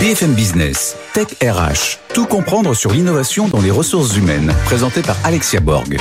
BFM Business, Tech RH, tout comprendre sur l'innovation dans les ressources humaines, présenté par Alexia Borg.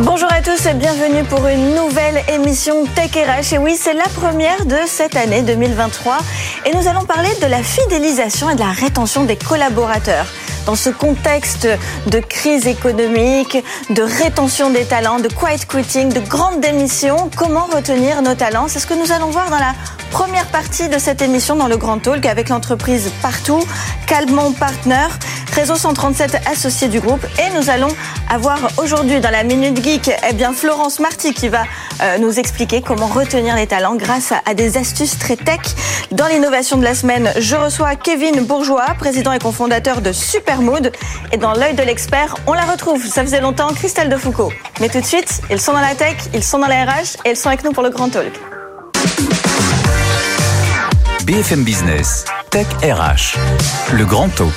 Bonjour à tous et bienvenue pour une nouvelle émission Tech RH. Et oui, c'est la première de cette année 2023 et nous allons parler de la fidélisation et de la rétention des collaborateurs. Dans ce contexte de crise économique, de rétention des talents, de quiet quitting, de grandes démissions, comment retenir nos talents? C'est ce que nous allons voir dans la première partie de cette émission dans le Grand Talk avec l'entreprise Partout, Calmont Partner, réseau 137 associé du groupe. Et nous allons avoir aujourd'hui dans la Minute Geek eh bien, Florence Marty qui va euh, nous expliquer comment retenir les talents grâce à, des astuces très tech. Dans l'innovation de la semaine, je reçois Kevin Bourgeois, président et cofondateur de Supermood. Et dans l'œil de l'expert, on la retrouve, ça faisait longtemps, Christelle Defoucault. Mais tout de suite, ils sont dans la tech, ils sont dans la RH et ils sont avec nous pour le Grand Talk. BFM Business, Tech RH, le Grand Talk.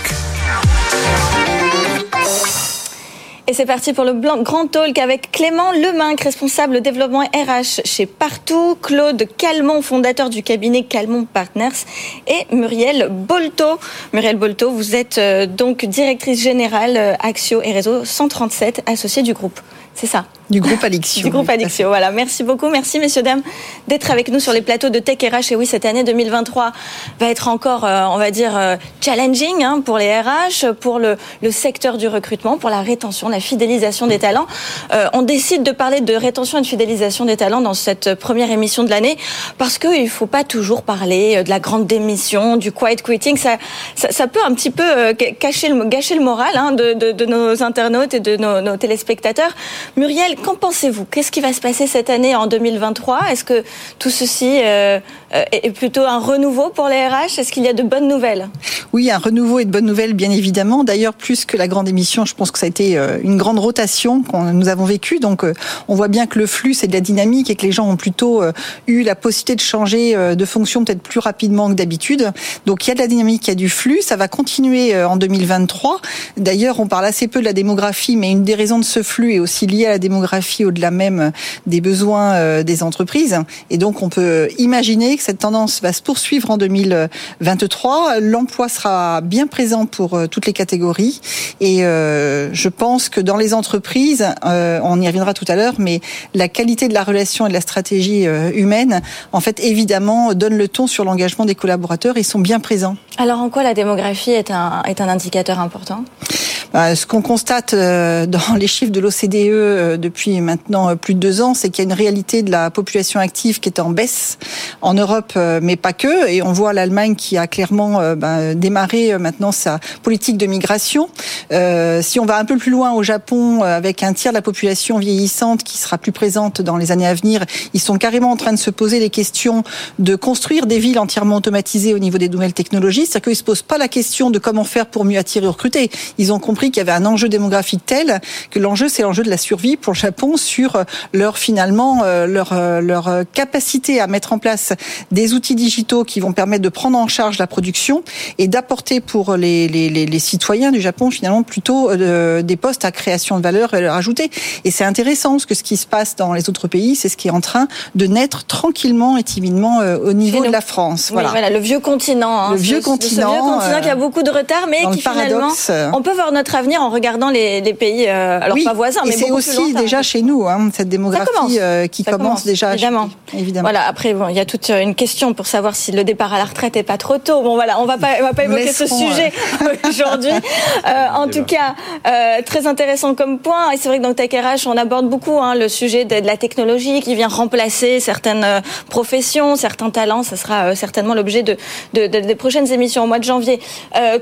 Et c'est parti pour le grand talk avec Clément Leminck, responsable développement RH chez Partout, Claude Calmont, fondateur du cabinet Calmont Partners et Muriel Bolto. Muriel Bolto, vous êtes euh, donc directrice générale euh, Axio et Réseau 137, associée du groupe. C'est ça du groupe Alixio. Du groupe Alixio, voilà. Merci beaucoup. Merci, messieurs, dames, d'être avec nous sur les plateaux de Tech RH. Et oui, cette année 2023 va être encore, euh, on va dire, euh, challenging hein, pour les RH, pour le, le, secteur du recrutement, pour la rétention, la fidélisation des talents. Euh, on décide de parler de rétention et de fidélisation des talents dans cette première émission de l'année parce qu'il ne faut pas toujours parler de la grande démission, du quiet quitting. Ça, ça, ça peut un petit peu cacher le, gâcher le moral hein, de, de, de, nos internautes et de nos, nos téléspectateurs. Muriel, qu'en pensez-vous? Qu'est-ce qui va se passer cette année en 2023 Est-ce que tout ceci euh, euh, est plutôt un renouveau pour les RH Est-ce qu'il y a de bonnes nouvelles? Oui, un renouveau et de bonnes nouvelles, bien évidemment. D'ailleurs, plus que la grande émission, je pense que ça a été euh, une grande rotation que nous avons vécue. Donc, on voit bien que le flux, c'est de la dynamique et que les gens ont plutôt eu la possibilité de changer de fonction peut-être plus rapidement que d'habitude. Donc, il y a de la dynamique, il y a du flux. Ça va continuer en 2023. D'ailleurs, on parle assez peu de la démographie, mais une des raisons de ce flux est aussi liée à la démographie au-delà même des besoins euh, des entreprises. Et donc, on peut imaginer que cette tendance va se poursuivre en 2023. L'emploi sera bien présent pour euh, toutes les catégories. Et euh, je pense que dans les entreprises, on y reviendra tout à l'heure, mais la qualité de la relation et de la stratégie humaine, en fait, évidemment, donne le ton sur l'engagement des collaborateurs. Ils sont bien présents. Alors, en quoi la démographie est un, est un indicateur important? Bah, Ce qu'on constate dans les chiffres de l'OCDE depuis depuis maintenant euh, plus de deux ans, c'est qu'il y a une réalité de la population active qui est en baisse en Europe, euh, mais pas que. Et on voit l'Allemagne qui a clairement euh, ben, démarré maintenant sa politique de migration. si on va un peu plus loin au Japon, avec un tiers de la population vieillissante qui sera plus présente dans les années à venir, ils sont carrément en train de se poser les questions de construire des villes entièrement automatisées au niveau des nouvelles technologies. C'est-à-dire qu'ils se posent pas la question de comment faire pour mieux attirer et recruter. Ils ont compris qu'il y avait un enjeu démographique tel que l'enjeu, c'est l'enjeu de la survie pour le Japon sur euh, leur finalement euh, leur euh, leur capacité à mettre en place des outils digitaux qui vont permettre de prendre en charge la production et d'apporter pour les, les, les, citoyens du Japon finalement plutôt des postes à création de valeur ajoutée. Et c'est intéressant parce que ce qui se passe dans les autres pays, c'est ce qui est en train de naître tranquillement et timidement au niveau de la France. Voilà. voilà. le vieux continent. Hein, le vieux continent. Le vieux continent qui a beaucoup de retard, mais qui finalement, on peut voir notre avenir en regardant les, les pays, alors pas voisins, mais c'est aussi déjà chez nous, hein, cette démographie euh, qui commence, déjà. Évidemment. évidemment. Voilà. Après, bon, il y a toute une question pour savoir si le départ à la retraite est pas trop tôt. Bon, voilà, on va pas, on va pas évoquer ce sujet aujourd'hui. Euh, en tout cas, euh, très intéressant comme point. Et c'est vrai que dans Tech RH, on aborde beaucoup hein, le sujet de, la technologie qui vient remplacer certaines professions, certains talents. Ça sera certainement l'objet de, de, des prochaines émissions au mois de janvier.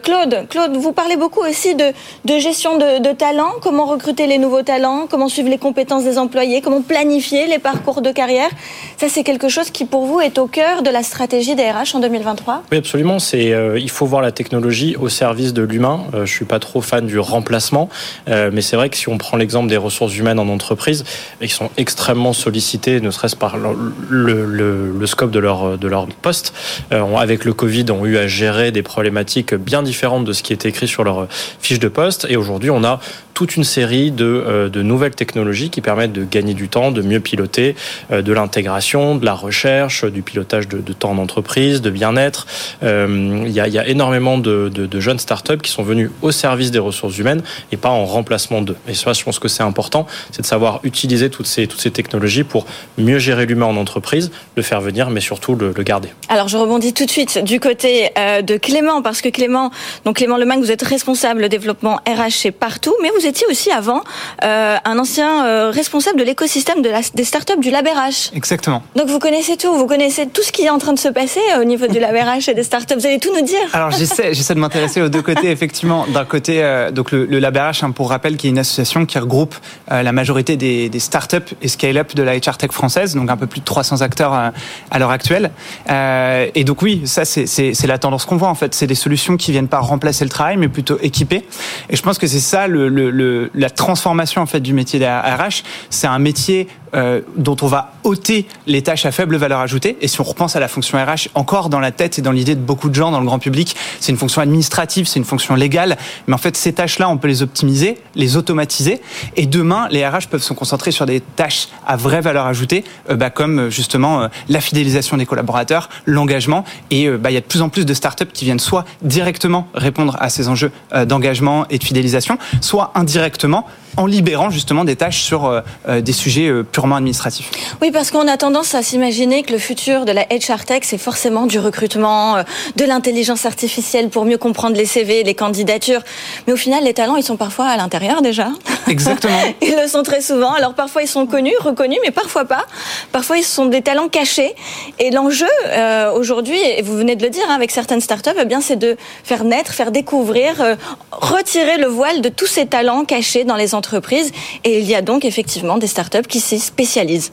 Claude, Claude, vous parlez beaucoup aussi de, de gestion de, de talents. Comment recruter les nouveaux talents Comment suivre les compétences des employés, comment planifier les parcours de carrière. Ça, c'est quelque chose qui, pour vous, est au cœur de la stratégie des RH en 2023 Oui, absolument. C'est, euh, il faut voir la technologie au service de l'humain. Euh, je suis pas trop fan du remplacement, euh, mais c'est vrai que si on prend l'exemple des ressources humaines en entreprise, ils sont extrêmement sollicités, ne serait-ce par le, le, scope de leur, de leur poste. avec le Covid, ont eu à gérer des problématiques bien différentes de ce qui était écrit sur leur fiche de poste. Et aujourd'hui, on a toute une série de, euh, de, nouvelles technologies qui permettent de gagner du temps, de mieux piloter, euh, de l'intégration, de la recherche, du pilotage de, de temps d'entreprise, de bien-être. Euh, il y, a, énormément de, de, de, jeunes startups qui sont venus au service des ressources humaines et pas en remplacement d'eux. Et ça, je pense que c'est important, c'est de savoir utiliser toutes ces, technologies pour mieux gérer l'humain en entreprise, le faire venir, mais surtout le, garder. Alors, je rebondis tout de suite du côté de Clément, parce que Clément, donc Clément Lemagne, vous êtes responsable développement RH Partout, mais vous étiez aussi avant euh, un ancien euh, responsable de l'écosystème de la, des startups du LabRH. Exactement. Donc vous connaissez tout, vous connaissez tout ce qui est en train de se passer euh, au niveau du LabRH et des startups. Vous allez tout nous dire. Alors j'essaie, j'essaie de m'intéresser aux deux côtés effectivement. D'un côté, euh, donc le, le LabRH, hein, pour rappel, qui est une association qui regroupe euh, la majorité des, des startups et scale-up de la HR tech française, donc un peu plus de 300 acteurs à l'heure actuelle. et donc oui, ça c'est, la tendance qu'on voit en fait. C'est des solutions qui viennent pas remplacer le travail, mais plutôt équiper. Et je pense que c'est ça le, le, le, la transformation en fait du métier d'ARH. C'est un métier euh, dont on va ôter les tâches à faible valeur ajoutée. Et si on repense à la fonction RH, encore dans la tête et dans l'idée de beaucoup de gens dans le grand public, c'est une fonction administrative, c'est une fonction légale. Mais en fait, ces tâches-là, on peut les optimiser, les automatiser. Et demain, les RH peuvent se concentrer sur des tâches à vraie valeur ajoutée, euh, bah, comme justement euh, la fidélisation des collaborateurs, l'engagement. Et bah, il y a de plus en plus de startups qui viennent soit directement répondre à ces enjeux d'engagement et de fidélisation, soit indirectement en libérant justement des tâches sur des sujets euh, purement administratifs. Oui, parce qu'on a tendance à s'imaginer que le futur de la HR Tech, c'est forcément du recrutement, euh, de l'intelligence artificielle pour mieux comprendre les CV, les candidatures. Mais au final, les talents, ils sont parfois à l'intérieur déjà. Exactement. ils le sont très souvent. Alors parfois, ils sont connus, reconnus, mais parfois pas. Parfois, ils sont des talents cachés. Et l'enjeu euh, aujourd'hui, et vous venez de le dire hein, avec certaines startups, eh bien, c'est de faire naître, faire découvrir, euh, retirer le voile de tous ces talents cachés dans les entreprises. Et il y a donc effectivement des startups qui s'y spécialisent.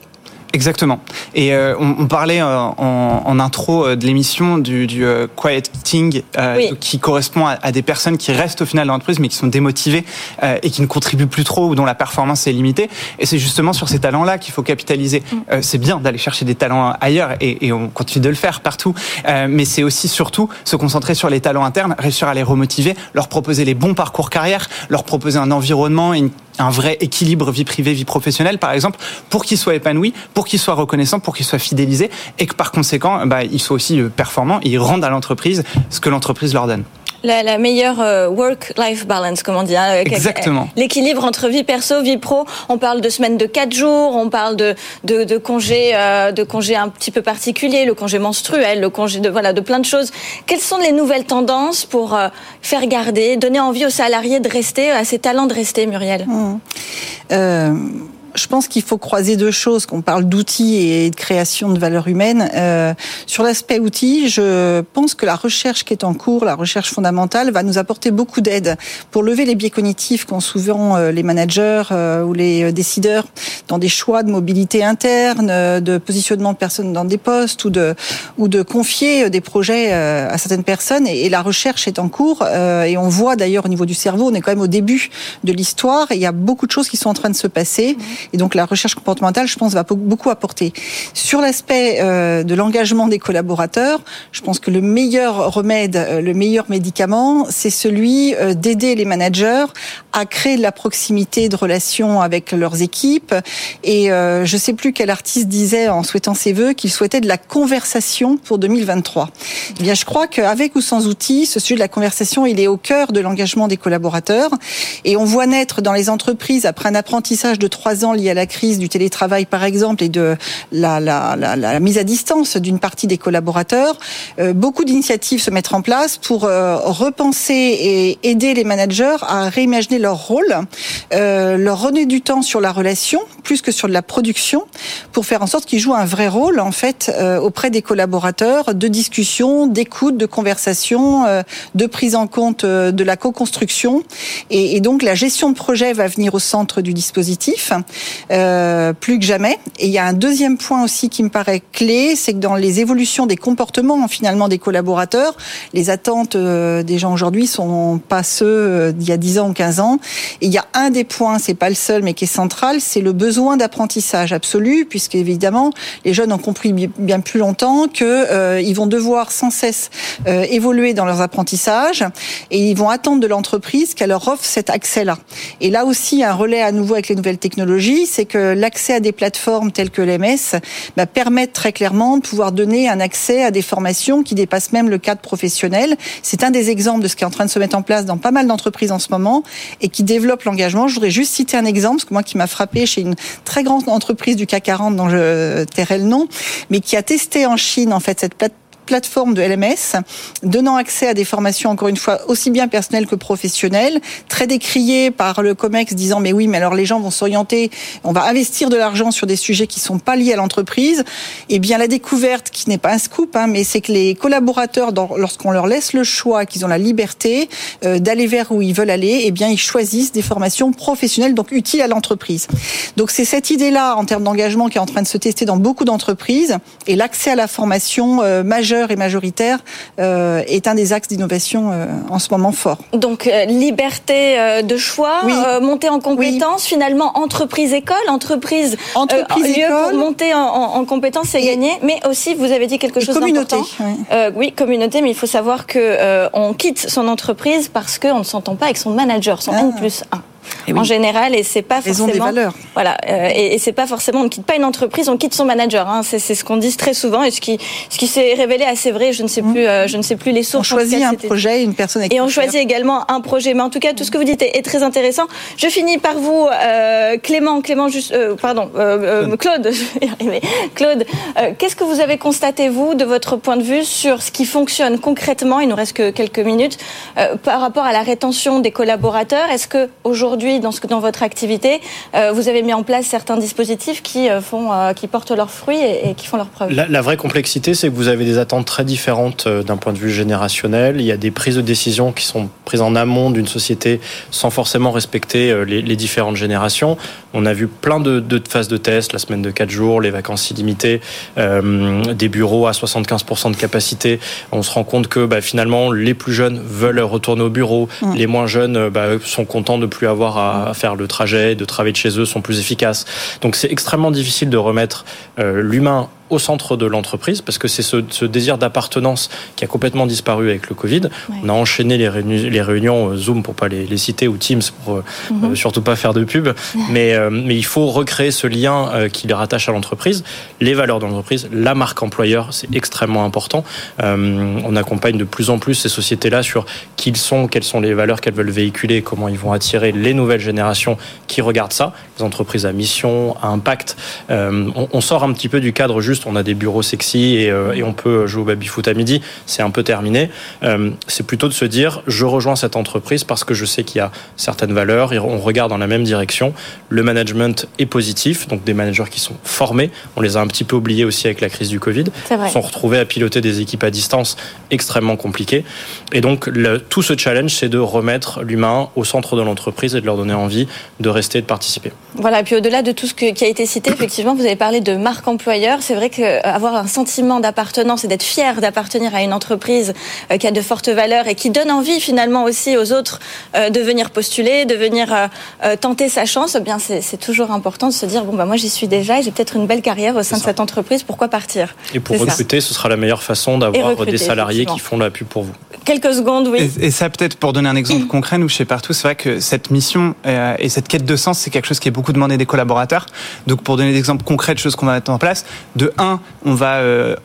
Exactement. Et euh, on, on, parlait euh, en, en, intro de l'émission du, du euh, quiet quitting, oui. qui correspond à, à, des personnes qui restent au final dans l'entreprise, mais qui sont démotivées et qui ne contribuent plus trop ou dont la performance est limitée. Et c'est justement sur ces talents-là qu'il faut capitaliser. Mm. c'est bien d'aller chercher des talents ailleurs et, et, on continue de le faire partout, mais c'est aussi surtout se concentrer sur les talents internes, réussir à les remotiver, leur proposer les bons parcours carrière, leur proposer un environnement et une un vrai équilibre vie privée, vie professionnelle, par exemple, pour qu'ils soient épanouis, pour qu'ils soient reconnaissants, pour qu'ils soient fidélisés, et que par conséquent, bah, ils soient aussi performants, et ils rendent à l'entreprise ce que l'entreprise leur donne. La, la, meilleure euh, work-life balance, comme on dit. Hein, Exactement. L'équilibre entre vie perso, vie pro. On parle de semaines de 4 jours, on parle de, de, de congés euh, de congés un petit peu particuliers, le congé menstruel, le congé de voilà de plein de choses. Quelles sont les nouvelles tendances pour euh, faire garder, donner envie aux salariés de rester, à ces talents de rester, Muriel? Mmh. Euh je pense qu'il faut croiser deux choses, qu'on parle d'outils et de création de valeur humaine. Euh, sur l'aspect outils, je pense que la recherche qui est en cours, la recherche fondamentale, va nous apporter beaucoup d'aide pour lever les biais cognitifs qu'ont souvent euh, les managers euh, ou les décideurs dans des choix de mobilité interne, de positionnement de personnes dans des postes ou de, ou de confier des projets à certaines personnes. Et, la recherche est en cours et on voit d'ailleurs au niveau du cerveau, on est quand même au début de l'histoire et il y a beaucoup de choses qui sont en train de se passer. Et donc la recherche comportementale, je pense, va beaucoup apporter. Sur l'aspect euh, de l'engagement des collaborateurs, je pense que le meilleur remède, euh, le meilleur médicament, c'est celui euh, d'aider les managers à créer de la proximité de relations avec leurs équipes. Et je sais plus quel artiste disait en souhaitant ses voeux qu'il souhaitait de la conversation pour 2023. Eh bien, je crois qu'avec ou sans outils, ce sujet de la conversation, il est au cœur de l'engagement des collaborateurs. Et on voit naître dans les entreprises, après un apprentissage de trois ans lié à la crise du télétravail, par exemple, et de la, mise à distance d'une partie des collaborateurs, euh, beaucoup d'initiatives se mettent en place pour euh, repenser et aider les managers à réimaginer leur rôle, euh, leur redonner du temps sur la relation, plus que sur la production, pour faire en sorte qu'ils jouent un vrai rôle, en fait, auprès des collaborateurs, de discussion, d'écoute, de conversation, de prise en compte de la co-construction. Et donc, la gestion de projet va venir au centre du dispositif. Euh, plus que jamais. Et il y a un deuxième point aussi qui me paraît clé, c'est que dans les évolutions des comportements finalement des collaborateurs, les attentes euh, des gens aujourd'hui sont pas ceux euh, d'il y a 10 ans ou 15 ans. Et il y a un des points, c'est pas le seul, mais qui est central, c'est le besoin d'apprentissage absolu, puisque évidemment les jeunes ont compris bien plus longtemps que ils vont devoir sans cesse évoluer dans leurs apprentissages et ils vont attendre de l'entreprise qu'elle leur offre cet accès-là. Et là aussi, un relais à nouveau avec les nouvelles technologies, c'est que l'accès à des plateformes telles que l'MS bah, permettent très clairement de pouvoir donner un accès à des formations qui dépassent même le cadre professionnel. C'est un des exemples de ce qui est en train de se mettre en place dans pas mal d'entreprises en ce moment et qui développe l'engagement. Je voudrais juste citer un exemple, parce que moi qui m'a frappé chez une très grande entreprise du CAC 40 dont je tairai le nom, mais qui a testé en Chine en fait cette plateforme plateforme de LMS, donnant accès à des formations, encore une fois, aussi bien personnelles que professionnelles, très décriées par le COMEX, disant mais oui, mais alors les gens vont s'orienter, on va investir de l'argent sur des sujets qui sont pas liés à l'entreprise. Eh bien la découverte, qui n'est pas un scoop, hein, mais c'est que les collaborateurs, lorsqu'on leur laisse le choix, qu'ils ont la liberté euh, d'aller vers où ils veulent aller, eh bien ils choisissent des formations professionnelles, donc utiles à l'entreprise. Donc c'est cette idée-là en termes d'engagement qui est en train de se tester dans beaucoup d'entreprises, et l'accès à la formation euh, majeure et majoritaire euh, est un des axes d'innovation euh, en ce moment fort. Donc euh, liberté de choix, monter en compétences, finalement entreprise-école, entreprise, entreprise lieu pour monter en, en compétences, c'est gagné. Mais aussi, vous avez dit quelque chose d'important. Oui. oui, communauté, mais il faut savoir que on quitte son entreprise parce qu'on ne s'entend pas avec son manager, son N ah. plus 1 en général, et c'est pas forcément. des valeurs. Voilà, euh, et, et c'est pas forcément. On ne quitte pas une entreprise, on quitte son manager. Hein. C'est ce qu'on dit très souvent, et ce qui, ce qui s'est révélé assez vrai. Je ne sais plus, euh, je ne sais plus les sources. On choisit un projet, une personne. Avec et on choisit également un projet. Mais en tout cas, tout ce que vous dites est, très intéressant. Je finis par vous, euh, Clément. Clément, juste, pardon, Claude. Claude, qu'est-ce que vous avez constaté vous, de votre point de vue, sur ce qui fonctionne concrètement? Il nous reste que quelques minutes par rapport à la rétention des collaborateurs. Est-ce que aujourd'hui dans, ce, dans votre activité, euh, vous avez mis en place certains dispositifs qui, euh, font, euh, qui portent leurs fruits et, qui font leurs preuves. La, vraie complexité, c'est que vous avez des attentes très différentes d'un point de vue générationnel. Il y a des prises de décision qui sont prises en amont d'une société sans forcément respecter les, différentes générations. On a vu plein de, phases de tests, la semaine de 4 jours, les vacances illimitées, des bureaux à 75% de capacité. On se rend compte que bah, finalement, les plus jeunes veulent retourner au bureau, mmh. les moins jeunes bah, sont contents de plus avoir à, faire le trajet, de travailler de chez eux sont plus efficaces. Donc c'est extrêmement difficile de remettre euh, l'humain au centre de l'entreprise parce que c'est ce, désir d'appartenance qui a complètement disparu avec le Covid. On a enchaîné les, réunions, les réunions euh, Zoom pour pas les, citer ou Teams pour euh, mhm. surtout pas faire de pub, mais mais il faut recréer ce lien qui les rattache à l'entreprise, les valeurs de l'entreprise, la marque employeur, c'est extrêmement important. on accompagne de plus en plus ces sociétés-là sur qui ils sont, quelles sont les valeurs qu'elles veulent véhiculer, comment ils vont attirer les nouvelles générations qui regardent ça, les entreprises à mission, à impact. On, sort un petit peu du cadre juste, on a des bureaux sexy et, euh, on peut jouer au baby-foot à midi, c'est un peu terminé. Euh, c'est plutôt de se dire, je rejoins cette entreprise parce que je sais qu'il y a certaines valeurs, et on regarde dans la même direction. Le management est positif, donc des managers qui sont formés. On les a un petit peu oubliés aussi avec la crise du Covid. Ils sont retrouvés à piloter des équipes à distance extrêmement compliquées. Et donc, le, tout ce challenge, c'est de remettre l'humain au centre de l'entreprise et de leur donner envie de rester et de participer. Voilà, et puis au-delà de tout ce qui a été cité, effectivement, vous avez parlé de marque employeur. C'est vrai qu'avoir un sentiment d'appartenance et d'être fier d'appartenir à une entreprise euh, qui a de fortes valeurs et qui donne envie finalement aussi aux autres euh, de venir postuler, de venir euh, tenter sa chance, eh bien c'est toujours important de se dire bon bah moi j'y suis déjà et j'ai peut-être une belle carrière au sein de cette entreprise, pourquoi partir? Et pour recruter, ce sera la meilleure façon d'avoir des salariés qui font la pub pour vous. Quelques secondes, oui. Et, ça peut-être pour donner un exemple concret, nous chez Partout, c'est vrai que cette mission et cette quête de sens, c'est quelque chose qui est beaucoup demandé des collaborateurs. Donc pour donner des exemples concrets de choses qu'on va mettre en place, de un, on va euh,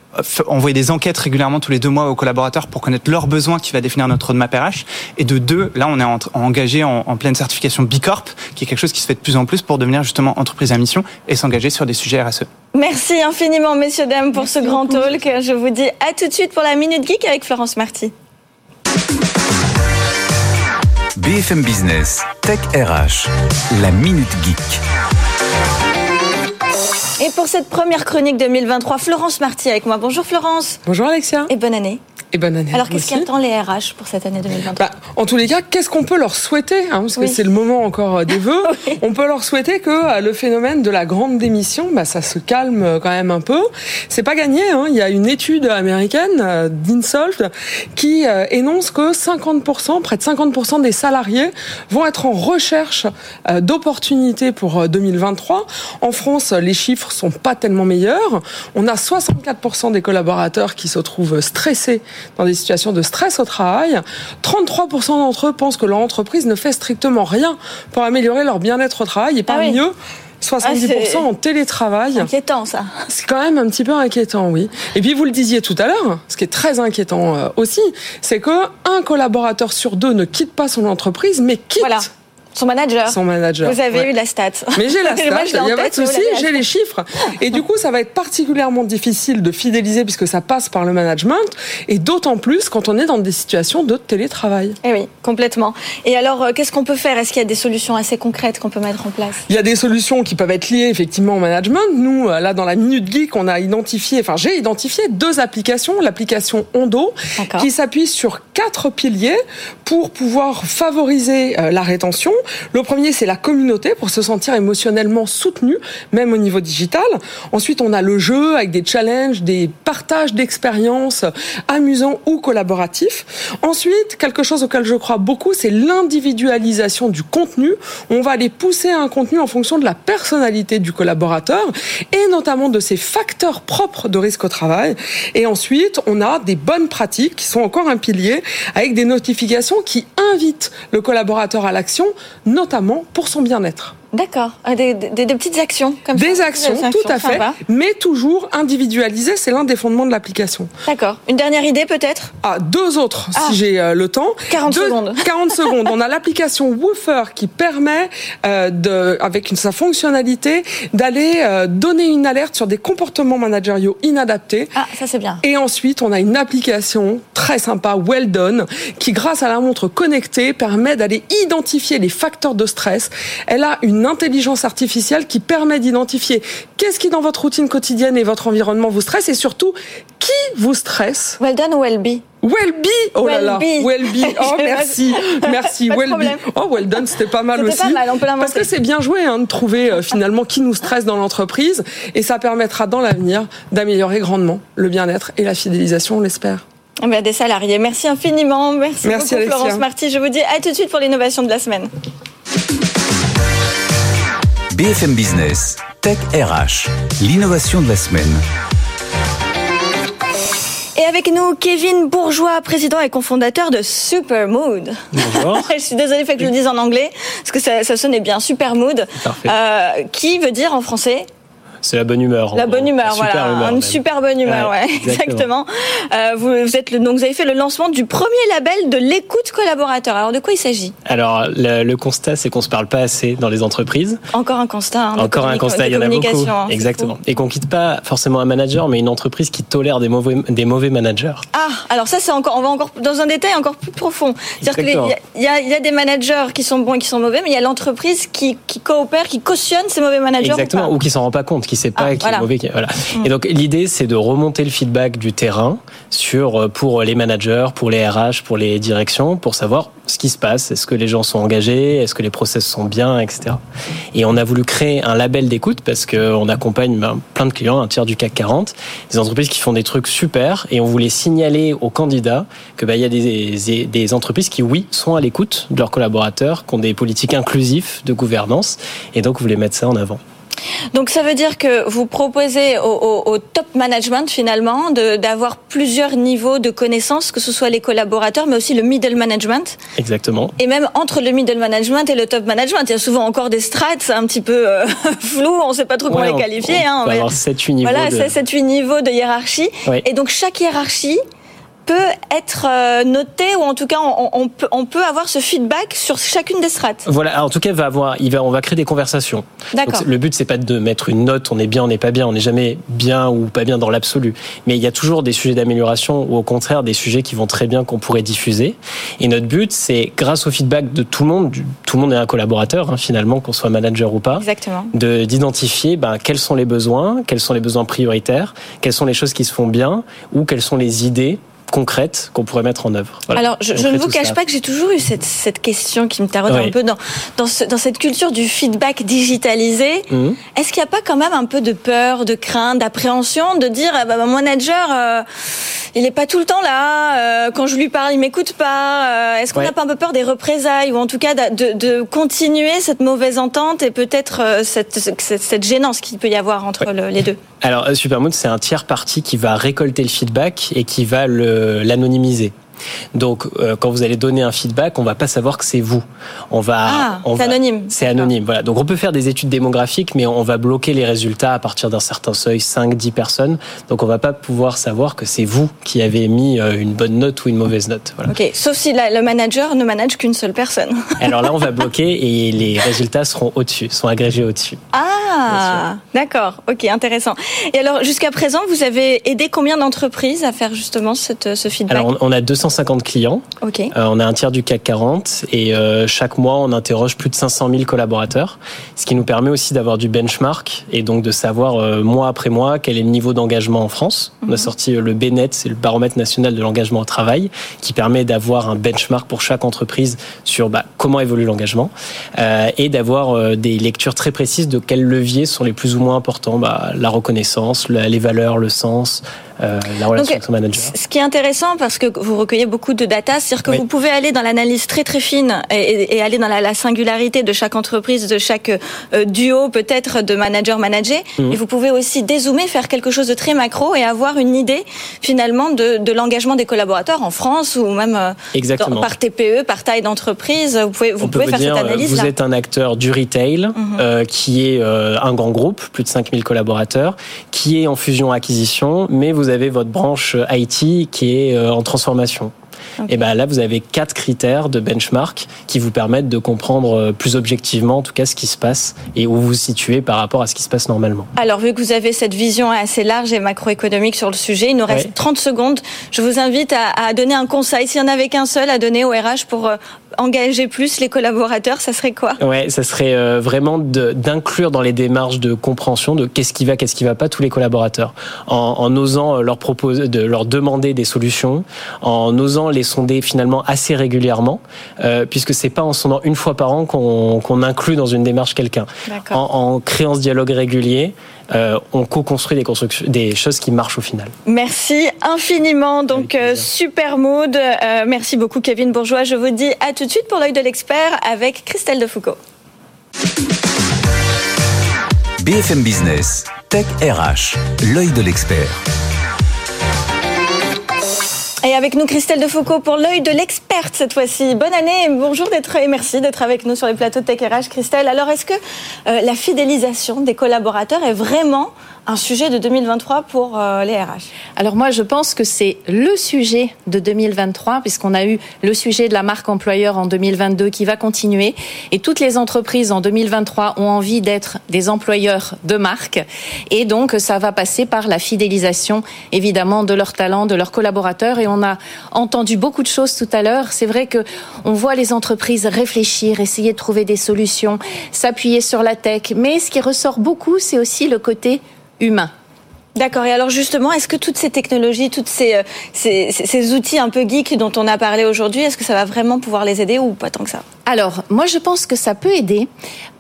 envoyer des enquêtes régulièrement tous les deux mois aux collaborateurs pour connaître leurs besoins qui va définir notre roadmap RH. Et de deux, là on est engagé en, pleine certification Bicorp, qui est quelque chose qui se fait de plus en plus pour devenir justement entreprise à mission et s'engager sur des sujets RSE. Merci infiniment messieurs dames pour ce grand talk. Je vous dis à tout de suite pour la Minute Geek avec Florence Marty. BFM Business, Tech RH, la Minute Geek. Et pour cette première chronique 2023, Florence Marty avec moi. Bonjour Florence. Bonjour Alexia. Et bonne année. Et bonne année. Alors qu'est-ce qui attend les RH pour cette année 2023 bah, En tous les cas, qu'est-ce qu'on peut leur souhaiter hein, Parce que c'est le moment encore euh, des vœux. On peut leur souhaiter que euh, le phénomène de la grande démission, bah, ça se calme euh, quand même un peu. C'est pas gagné. Hein. Il y a une étude américaine d'Insolved qui énonce que 50%, près de 50% des salariés vont être en recherche d'opportunités pour 2023. En France, les chiffres sont pas tellement meilleurs. On a 64% des collaborateurs qui se trouvent stressés dans des situations de stress au travail. 33% d'entre eux pensent que leur entreprise ne fait strictement rien pour améliorer leur bien-être au travail et pas ah mieux. 70% en télétravail. Inquiétant ça. C'est quand même un petit peu inquiétant, oui. Et puis vous le disiez tout à l'heure, ce qui est très inquiétant euh, aussi, c'est que un collaborateur sur deux ne quitte pas son entreprise, mais quitte son manager. Son manager. Vous avez eu la stat. Mais j'ai la stat, il n'y a pas de souci, j'ai les chiffres. Et du coup, ça va être particulièrement difficile de fidéliser puisque ça passe par le management et d'autant plus quand on est dans des situations de télétravail. Eh oui, complètement. Et alors, euh, qu'est-ce qu'on peut faire? Est-ce qu'il y a des solutions assez concrètes qu'on peut mettre en place? Il y a des solutions qui peuvent être liées effectivement au management. Nous, euh, là, dans la Minute Geek, on a identifié, enfin, j'ai identifié deux applications. L'application Ondo, qui s'appuie sur quatre piliers pour pouvoir favoriser euh, la rétention. Le premier, c'est la communauté pour se sentir émotionnellement soutenu, même au niveau digital. Ensuite, on a le jeu avec des challenges, des partages d'expériences amusants ou collaboratifs. Ensuite, quelque chose auquel je crois beaucoup, c'est l'individualisation du contenu. On va aller pousser un contenu en fonction de la personnalité du collaborateur et notamment de ses facteurs propres de risque au travail. Et ensuite, on a des bonnes pratiques qui sont encore un pilier avec des notifications qui invitent le collaborateur à l'action notamment pour son bien-être. D'accord. Ah, des, petites actions comme des ça. Actions, des actions, tout à fait, mais toujours individualisées. C'est l'un des fondements de l'application. D'accord. Une dernière idée peut-être? Ah, deux autres, si ah. j'ai euh, le temps. 40 secondes. 40 secondes. On a l'application Woofer qui permet, euh, de, avec une, sa fonctionnalité, d'aller euh, donner une alerte sur des comportements managériaux inadaptés. Ah, ça c'est bien. Et ensuite, on a une application très sympa, Well Done, qui grâce à la montre connectée permet d'aller identifier les facteurs de stress. Elle a une intelligence artificielle qui permet d'identifier qu'est-ce qui dans votre routine quotidienne et votre environnement vous stresse et surtout qui vous stresse. Well done ou well be Well be, oh là là, well be, oh merci, merci, well be, oh well done, c'était pas mal aussi. Pas mal, on peut Parce que c'est bien joué hein, de trouver euh, finalement qui nous stresse dans l'entreprise et ça permettra dans l'avenir d'améliorer grandement le bien-être et la fidélisation, on l'espère. Eh ben, des salariés. Merci infiniment. Merci, merci beaucoup, Florence Marty. Je vous dis à tout de suite pour l'innovation de la semaine. BFM Business, Tech RH, l'innovation de la semaine. Et avec nous, Kevin Bourgeois, président et cofondateur de Supermood. Bonjour. je suis désolée, il faut que je le dise en anglais, parce que ça, ça sonnait bien, Supermood. Parfait. Euh, qui veut dire en français c'est la bonne humeur. La bonne humeur, voilà. une super bonne humeur, ouais, exactement. Euh, vous, vous, êtes le, donc vous avez fait le lancement du premier label de l'écoute collaborateur. Alors de quoi il s'agit? Alors le, constat, c'est qu'on se parle pas assez dans les entreprises. Encore un constat. Hein, Encore un constat, il y en a beaucoup. Hein, exactement. Et qu'on quitte pas forcément un manager, mais une entreprise qui tolère des mauvais, des mauvais managers. Ah, alors ça, c'est encore, on va encore dans un détail encore plus profond. C'est-à-dire qu'il y, a, y a des managers qui sont bons et qui sont mauvais, mais il y a l'entreprise qui, qui coopère, qui cautionne ces mauvais managers. Exactement, ou, ou qui s'en rend pas compte qui sait pas ah, qui est mauvais. Voilà. Mm. Et donc l'idée, c'est de remonter le feedback du terrain sur euh, pour les managers, pour les RH, pour les directions, pour savoir ce qui se passe. Est-ce que les gens sont engagés? Est-ce que les process sont bien, etc. Et on a voulu créer un label d'écoute parce qu'on accompagne ben, plein de clients, un tiers du CAC 40, des entreprises qui font des trucs super, et on voulait signaler aux candidats que ben, il y a des, des entreprises qui, oui, sont à l'écoute de leurs collaborateurs, qui ont des politiques inclusives de gouvernance, et donc on voulait mettre ça en avant. Donc ça veut dire que vous proposez au, top management finalement d'avoir plusieurs niveaux de connaissances, que ce soit les collaborateurs, mais aussi le middle management. Exactement. Et même entre le middle management et le top management, il y a souvent encore des strates un petit peu euh, flous, on ne sait pas trop comment les qualifier. On, hein, peut avoir 7-8 niveaux. Voilà, 7-8 niveaux de hiérarchie. Et donc chaque hiérarchie peut être euh, noté ou en tout cas on, peut, on peut avoir ce feedback sur chacune des strates. Voilà, en tout cas va avoir, il va, on va créer des conversations. D'accord. Le but c'est pas de mettre une note, on est bien, on n'est pas bien, on n'est jamais bien ou pas bien dans l'absolu. Mais il y a toujours des sujets d'amélioration ou au contraire des sujets qui vont très bien qu'on pourrait diffuser. Et notre but c'est grâce au feedback de tout le monde, tout le monde est un collaborateur hein, finalement, qu'on soit manager ou pas, Exactement. de d'identifier ben, quels sont les besoins, quels sont les besoins prioritaires, quelles sont les choses qui se font bien ou quelles sont les idées concrètes qu'on pourrait mettre en œuvre. Alors, je, ne vous cache pas que j'ai toujours eu cette, cette question qui me taraude un peu dans, dans, dans, cette culture du feedback digitalisé. Mhm. Est-ce qu'il n'y a pas quand même un peu de peur, de crainte, d'appréhension de dire, ah bah, mon manager, euh, il n'est pas tout le temps là, euh, quand je lui parle, il m'écoute pas. Euh, est-ce qu'on n'a pas un peu peur des représailles ou en tout cas de, de continuer cette mauvaise entente et peut-être cette, cette, cette, gênance qu'il peut y avoir entre les deux? Alors, Supermoon, c'est un tiers parti qui va récolter le feedback et qui va l'anonymiser. Donc, euh, quand vous allez donner un feedback, on va pas savoir que c'est vous. On va. Ah, c'est anonyme. C'est anonyme. Voilà. Donc, on peut faire des études démographiques, mais on va bloquer les résultats à partir d'un certain seuil, 5, 10 personnes. Donc, on va pas pouvoir savoir que c'est vous qui avez mis euh, une bonne note ou une mauvaise note. Voilà. Ok. Sauf si le manager ne manage qu'une seule personne. Alors là, on va bloquer et les résultats seront au-dessus, sont agrégés au-dessus. Ah, d'accord. Ok, intéressant. Et alors, jusqu'à présent, vous avez aidé combien d'entreprises à faire justement cette, ce feedback? Alors, on a 200 150 clients. Euh, on a un tiers du CAC 40 et euh, chaque mois on interroge plus de 500 000 collaborateurs, ce qui nous permet aussi d'avoir du benchmark et donc de savoir euh, mois après mois quel est le niveau d'engagement en France. On a mhm. sorti le BNET, c'est le baromètre national de l'engagement au travail, qui permet d'avoir un benchmark pour chaque entreprise sur bah, comment évolue l'engagement et d'avoir des lectures très précises de quels leviers sont les plus ou moins importants, bah, la reconnaissance, les valeurs, le sens. Euh, la relation avec son manager. Ce qui est intéressant parce que vous recueillez beaucoup de data, c'est-à-dire que vous pouvez aller dans l'analyse très très fine et, et aller dans la, la, singularité de chaque entreprise, de chaque euh, duo peut-être de manager-manager. Mhm. Et vous pouvez aussi dézoomer, faire quelque chose de très macro et avoir une idée finalement de, de l'engagement des collaborateurs en France ou même euh, par TPE, par taille d'entreprise. Vous pouvez, vous pouvez faire cette analyse. Vous êtes un acteur du retail mhm. qui est un grand groupe, plus de 5000 collaborateurs, qui est en fusion-acquisition, mais vous avez votre branche IT qui est euh, en transformation. Et ben là, vous avez quatre critères de benchmark qui vous permettent de comprendre euh, plus objectivement, en tout cas, ce qui se passe et où vous vous situez par rapport à ce qui se passe normalement. Alors, vu que vous avez cette vision assez large et macroéconomique sur le sujet, il nous reste 30 secondes. Je vous invite à, donner un conseil, s'il n'y en avait qu'un seul, à donner au RH pour euh, engager plus les collaborateurs, ça serait quoi? Ouais, ça serait euh, vraiment d'inclure dans les démarches de compréhension de qu'est-ce qui va, qu'est-ce qui va pas tous les collaborateurs, en, en osant leur proposer, de leur demander des solutions, en osant les sonder finalement assez régulièrement, euh, puisque c'est pas en sondant une fois par an qu'on inclut dans une démarche quelqu'un. En, en, créant ce dialogue régulier, euh, on co-construit des, constructions, des choses qui marchent au final. Merci infiniment. Donc, euh, super mood. Euh, merci beaucoup, Kevin Bourgeois. Je vous dis à tout de suite pour l'œil de l'expert avec Christelle Defoucault. BFM Business, Tech RH, l'œil de l'expert. Et avec nous, Christelle Defoucault pour l'œil de cette fois-ci. Bonne année et bonjour d'être et merci d'être avec nous sur les plateaux de Tech RH, Christelle. Alors, est-ce que euh, la fidélisation des collaborateurs est vraiment un sujet de 2023 pour euh, les RH Alors moi, je pense que c'est le sujet de 2023, puisqu'on a eu le sujet de la marque employeur en 2022 qui va continuer. Et toutes les entreprises en 2023 ont envie d'être des employeurs de marque. Et donc, ça va passer par la fidélisation, évidemment, de leurs talents, de leurs collaborateurs. Et on a entendu beaucoup de choses tout à l'heure. C'est vrai que on voit les entreprises réfléchir, essayer de trouver des solutions, s'appuyer sur la tech. Mais ce qui ressort beaucoup, c'est aussi le côté humain. D'accord. Et alors justement, est-ce que toutes ces technologies, tous euh, ces, ces, outils un peu geeks dont on a parlé aujourd'hui, est-ce que ça va vraiment pouvoir les aider ou pas tant que ça? Alors, moi, je pense que ça peut aider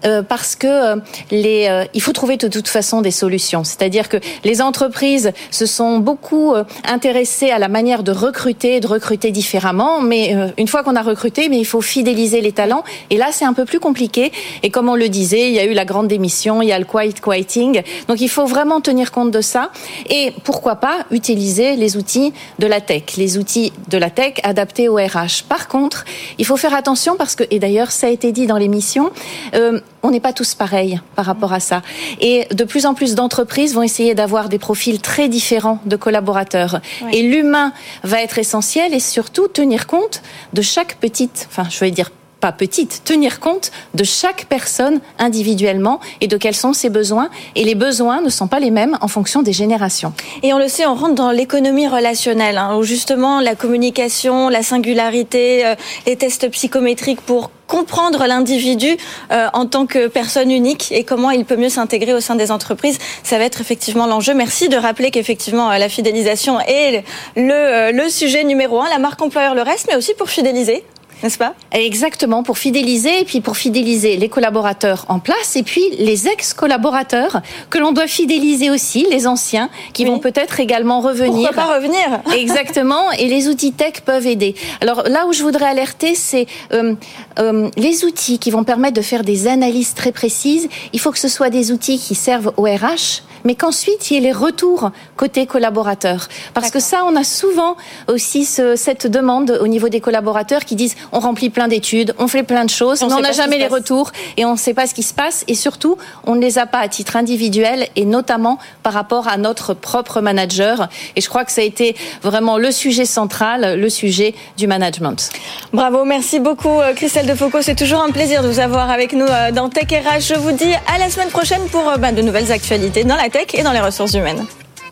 euh, parce que euh, les, il faut trouver de toute façon des solutions. C'est-à-dire que les entreprises se sont beaucoup intéressées à la manière de recruter, de recruter différemment. Mais une fois qu'on a recruté, mais il faut fidéliser les talents. Et là, c'est un peu plus compliqué. Et comme on le disait, il y a eu la grande démission, il y a le quiet quieting. Donc, il faut vraiment tenir compte de ça et pourquoi pas utiliser les outils de la tech, les outils de la tech adaptés au RH. Par contre, il faut faire attention parce que, et d'ailleurs ça a été dit dans l'émission, euh, on n'est pas tous pareils par rapport à ça. Et de plus en plus d'entreprises vont essayer d'avoir des profils très différents de collaborateurs. Et l'humain va être essentiel et surtout tenir compte de chaque petite, enfin je vais dire pas petite, tenir compte de chaque personne individuellement et de quels sont ses besoins. Et les besoins ne sont pas les mêmes en fonction des générations. Et on le sait, on rentre dans l'économie relationnelle, hein, où justement la communication, la singularité, euh, les tests psychométriques pour comprendre l'individu euh, en tant que personne unique et comment il peut mieux s'intégrer au sein des entreprises. Ça va être effectivement l'enjeu. Merci de rappeler qu'effectivement euh, la fidélisation est le, euh, le sujet numéro un. La marque employeur le reste, mais aussi pour fidéliser n'est-ce pas Exactement, pour fidéliser, et puis pour fidéliser les collaborateurs en place, et puis les ex-collaborateurs que l'on doit fidéliser aussi, les anciens, qui vont peut-être également revenir. Pourquoi pas revenir? Exactement, et les outils tech peuvent aider. Alors là où je voudrais alerter, c'est euh, euh, les outils qui vont permettre de faire des analyses très précises. Il faut que ce soit des outils qui servent au RH, mais qu'ensuite il y ait les retours côté collaborateurs. Parce que ça, on a souvent aussi ce, cette demande au niveau des collaborateurs qui disent on remplit plein d'études, on fait plein de choses, mais on n'a jamais les retours et on ne sait pas ce qui se passe. Et surtout, on ne les a pas à titre individuel et notamment par rapport à notre propre manager. Et je crois que ça a été vraiment le sujet central, le sujet du management. Bravo, merci beaucoup euh, Christelle Defoucault. C'est toujours un plaisir de vous avoir avec nous euh, dans Tech RH. Je vous dis à la semaine prochaine pour euh, bah, de nouvelles actualités dans la tech et dans les ressources humaines.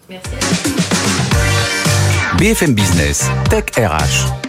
Merci. BFM Business, Tech RH.